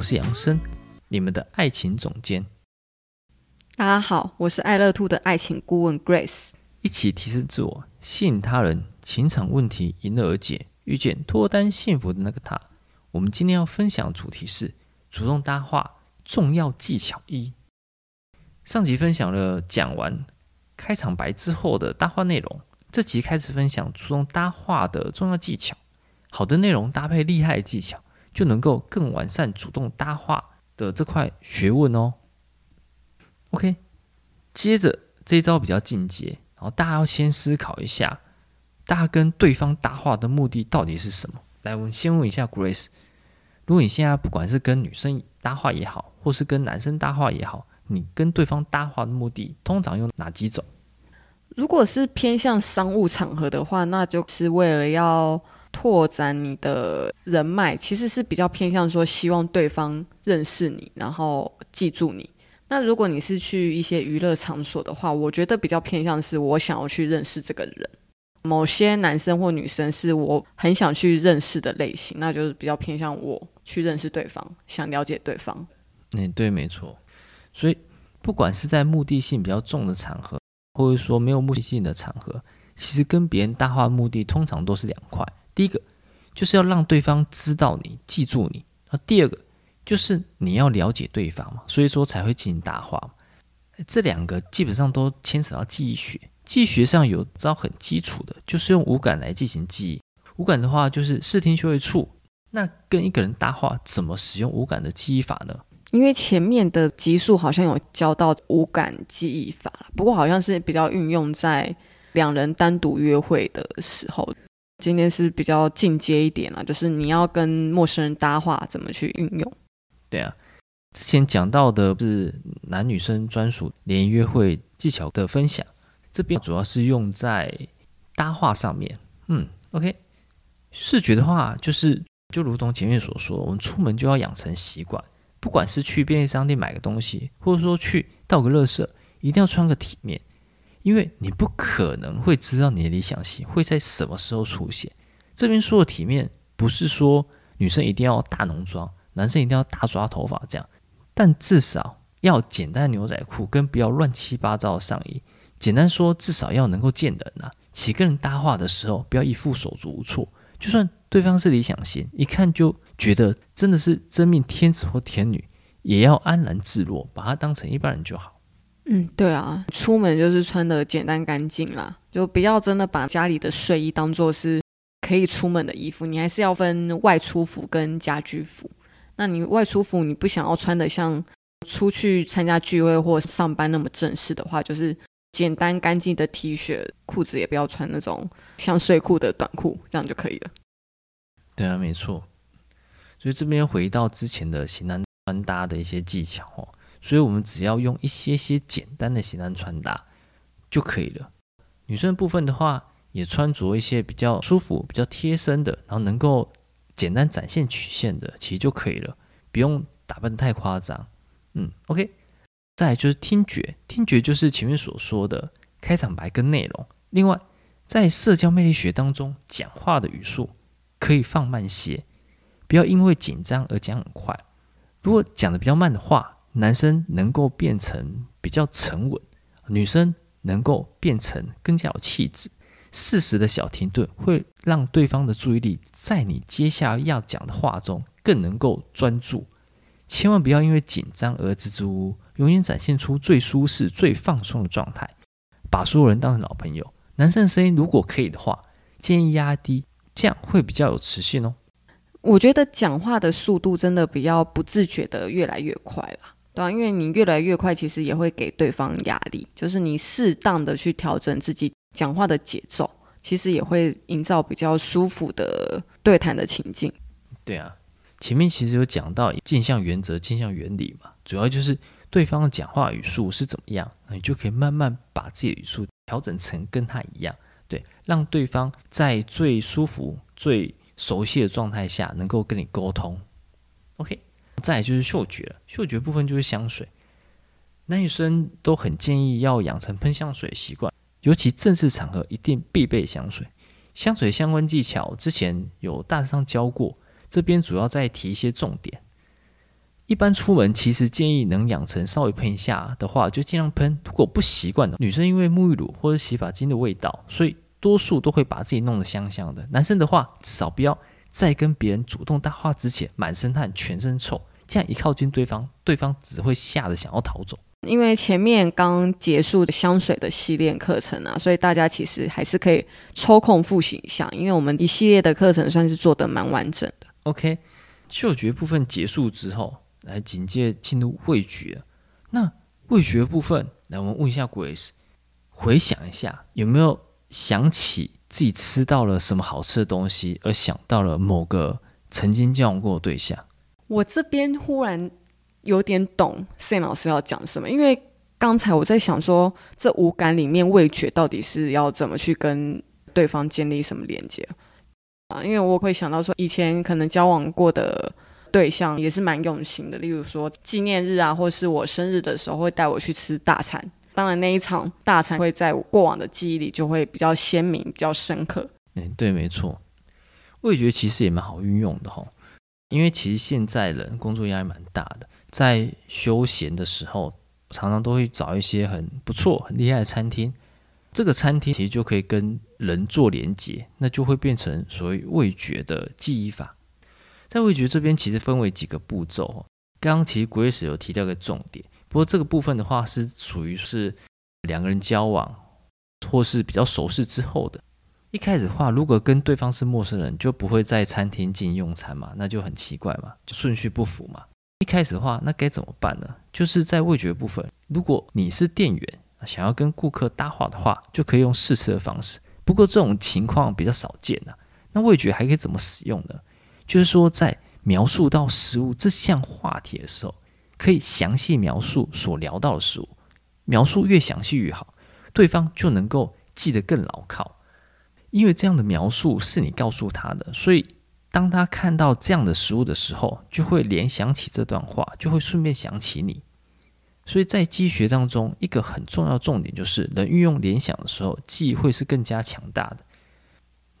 我是杨生，你们的爱情总监。大家好，我是爱乐 Two 的爱情顾问 Grace。一起提升自我，吸引他人，情场问题迎刃而解，遇见脱单幸福的那个他。我们今天要分享的主题是主动搭话重要技巧一。上集分享了讲完开场白之后的搭话内容，这集开始分享主动搭话的重要技巧。好的内容搭配厉害的技巧。就能够更完善主动搭话的这块学问哦。OK，接着这一招比较进阶，然后大家要先思考一下，大家跟对方搭话的目的到底是什么？来，我们先问一下 Grace，如果你现在不管是跟女生搭话也好，或是跟男生搭话也好，你跟对方搭话的目的通常有哪几种？如果是偏向商务场合的话，那就是为了要。拓展你的人脉，其实是比较偏向说希望对方认识你，然后记住你。那如果你是去一些娱乐场所的话，我觉得比较偏向是我想要去认识这个人。某些男生或女生是我很想去认识的类型，那就是比较偏向我去认识对方，想了解对方。嗯，对，没错。所以不管是在目的性比较重的场合，或者说没有目的性的场合，其实跟别人搭话目的通常都是两块。第一个就是要让对方知道你，记住你。啊，第二个就是你要了解对方嘛，所以说才会进行搭话。这两个基本上都牵扯到记忆学。记忆学上有招很基础的，就是用五感来进行记忆。五感的话就是视听嗅味触。那跟一个人搭话，怎么使用五感的记忆法呢？因为前面的集数好像有教到五感记忆法，不过好像是比较运用在两人单独约会的时候。今天是比较进阶一点了，就是你要跟陌生人搭话，怎么去运用？对啊，之前讲到的是男女生专属联谊约会技巧的分享，这边主要是用在搭话上面。嗯，OK，视觉的话，就是就如同前面所说，我们出门就要养成习惯，不管是去便利商店买个东西，或者说去倒个垃圾，一定要穿个体面。因为你不可能会知道你的理想型会在什么时候出现。这边说的体面，不是说女生一定要大浓妆，男生一定要大抓头发这样，但至少要简单牛仔裤跟不要乱七八糟的上衣。简单说，至少要能够见人呐、啊。且跟人搭话的时候，不要一副手足无措。就算对方是理想型，一看就觉得真的是真命天子或天女，也要安然自若，把他当成一般人就好。嗯，对啊，出门就是穿的简单干净啦，就不要真的把家里的睡衣当做是可以出门的衣服，你还是要分外出服跟家居服。那你外出服你不想要穿的像出去参加聚会或上班那么正式的话，就是简单干净的 T 恤，裤子也不要穿那种像睡裤的短裤，这样就可以了。对啊，没错。所以这边回到之前的型男穿搭的一些技巧哦。所以，我们只要用一些些简单的型男穿搭就可以了。女生部分的话，也穿着一些比较舒服、比较贴身的，然后能够简单展现曲线的，其实就可以了，不用打扮得太夸张。嗯，OK。再来就是听觉，听觉就是前面所说的开场白跟内容。另外，在社交魅力学当中，讲话的语速可以放慢些，不要因为紧张而讲很快。如果讲的比较慢的话，男生能够变成比较沉稳，女生能够变成更加有气质。适时的小停顿会让对方的注意力在你接下来要讲的话中更能够专注。千万不要因为紧张而支支吾吾，永远展现出最舒适、最放松的状态，把所有人当成老朋友。男生的声音如果可以的话，建议压低，这样会比较有磁性哦。我觉得讲话的速度真的比较不自觉的越来越快了。对啊，因为你越来越快，其实也会给对方压力。就是你适当的去调整自己讲话的节奏，其实也会营造比较舒服的对谈的情境。对啊，前面其实有讲到镜像原则、镜像原理嘛，主要就是对方的讲话语速是怎么样，你就可以慢慢把自己的语速调整成跟他一样，对，让对方在最舒服、最熟悉的状态下能够跟你沟通。OK，再就是嗅觉了，嗅觉部分就是香水，男生都很建议要养成喷香水的习惯，尤其正式场合一定必备香水。香水相关技巧之前有大致上教过，这边主要再提一些重点。一般出门其实建议能养成稍微喷一下的话，就尽量喷。如果不习惯的女生，因为沐浴乳或者洗发精的味道，所以多数都会把自己弄得香香的。男生的话，至少不要在跟别人主动搭话之前满身汗、全身臭，这样一靠近对方，对方只会吓得想要逃走。因为前面刚结束的香水的系列课程啊，所以大家其实还是可以抽空复习一下。因为我们一系列的课程算是做的蛮完整的。OK，嗅觉部分结束之后，来紧接进入味觉。那味觉部分，来我们问一下 Grace，回想一下有没有想起自己吃到了什么好吃的东西，而想到了某个曾经交往过的对象？我这边忽然。有点懂 Sam 老师要讲什么，因为刚才我在想说，这五感里面味觉到底是要怎么去跟对方建立什么连接啊？因为我会想到说，以前可能交往过的对象也是蛮用心的，例如说纪念日啊，或是我生日的时候会带我去吃大餐。当然那一场大餐会在我过往的记忆里就会比较鲜明、比较深刻。嗯，对，没错，味觉其实也蛮好运用的哈，因为其实现在人工作压力蛮大的。在休闲的时候，常常都会找一些很不错、很厉害的餐厅。这个餐厅其实就可以跟人做连接，那就会变成所谓味觉的记忆法。在味觉这边，其实分为几个步骤。刚刚其实 Grace 有提到一个重点，不过这个部分的话是属于是两个人交往或是比较熟识之后的。一开始话，如果跟对方是陌生人，就不会在餐厅进行用餐嘛，那就很奇怪嘛，就顺序不符嘛。一开始的话，那该怎么办呢？就是在味觉部分，如果你是店员，想要跟顾客搭话的话，就可以用试吃的方式。不过这种情况比较少见啊。那味觉还可以怎么使用呢？就是说，在描述到食物这项话题的时候，可以详细描述所聊到的食物，描述越详细越好，对方就能够记得更牢靠。因为这样的描述是你告诉他的，所以。当他看到这样的食物的时候，就会联想起这段话，就会顺便想起你。所以在记忆学当中，一个很重要重点就是，人运用联想的时候，记忆会是更加强大的。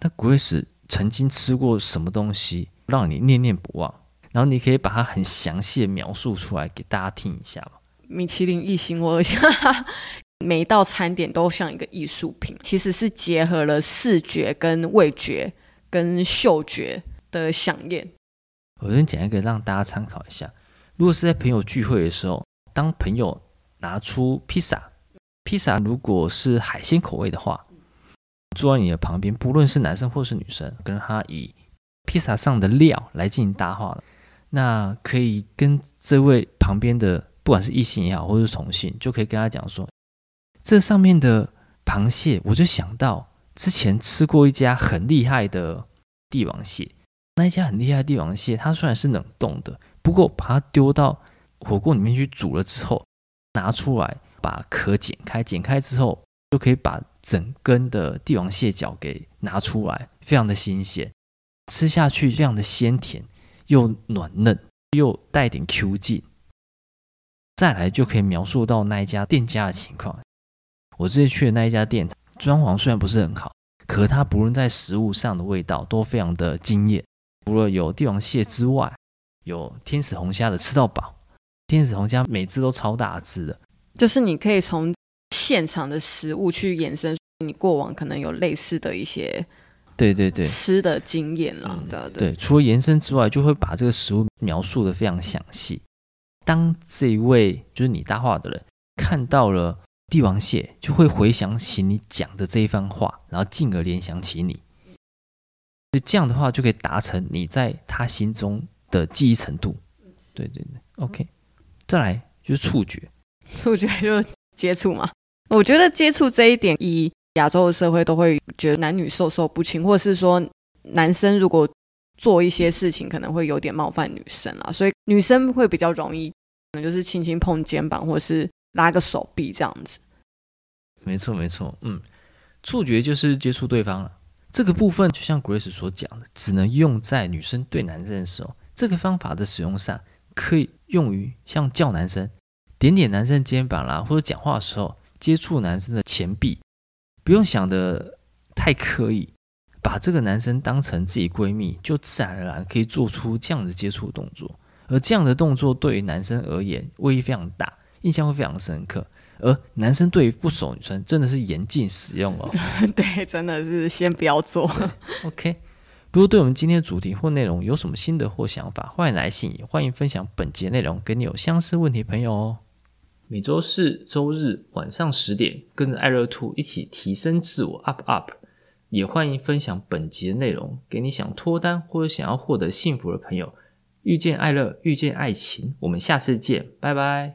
那 Grace 曾经吃过什么东西让你念念不忘？然后你可以把它很详细的描述出来给大家听一下吗？米其林一星，我想每一道餐点都像一个艺术品，其实是结合了视觉、跟味觉、跟嗅觉。的饗宴，我先讲一个让大家参考一下。如果是在朋友聚会的时候，当朋友拿出披萨，披萨如果是海鲜口味的话，坐在你的旁边，不论是男生或是女生，跟他以披萨上的料来进行搭话，那可以跟这位旁边的，不管是异性也好，或是同性，就可以跟他讲说，这上面的螃蟹，我就想到之前吃过一家很厉害的帝王蟹。那一家很厉害的帝王蟹，它虽然是冷冻的，不过把它丢到火锅里面去煮了之后，拿出来把壳剪开，剪开之后就可以把整根的帝王蟹脚给拿出来，非常的新鲜，吃下去非常的鲜甜，又软嫩，又带点 Q 劲。再来就可以描述到那一家店家的情况。我之前去的那一家店，装潢虽然不是很好，可它不论在食物上的味道都非常的惊艳。除了有帝王蟹之外，有天使红虾的吃到饱。天使红虾每只都超大只的，就是你可以从现场的食物去延伸你过往可能有类似的一些，对对对，吃的经验了。对对，对，除了延伸之外，就会把这个食物描述的非常详细。当这一位就是你搭话的人看到了帝王蟹，就会回想起你讲的这一番话，然后进而联想起你。所以这样的话就可以达成你在他心中的记忆程度。对对对，OK。再来就是触觉，触觉就接触嘛。我觉得接触这一点，以亚洲的社会都会觉得男女授受不亲，或者是说男生如果做一些事情可能会有点冒犯女生啊，所以女生会比较容易，可能就是轻轻碰肩膀，或是拉个手臂这样子。没错，没错，嗯，触觉就是接触对方了。这个部分就像 Grace 所讲的，只能用在女生对男生的时候。这个方法的使用上，可以用于像叫男生、点点男生肩膀啦，或者讲话的时候接触男生的前臂，不用想的太刻意。把这个男生当成自己闺蜜，就自然而然可以做出这样的接触动作。而这样的动作对于男生而言威力非常大，印象会非常深刻。而男生对于不熟女生真的是严禁使用哦。对，真的是先不要做。OK，如果对我们今天的主题或内容有什么心得或想法，欢迎来信，也欢迎分享本节内容给你有相似问题的朋友哦。每周四、周日晚上十点，跟着爱乐 Two 一起提升自我，up up。也欢迎分享本集的内容给你想脱单或者想要获得幸福的朋友。遇见爱乐，遇见爱情，我们下次见，拜拜。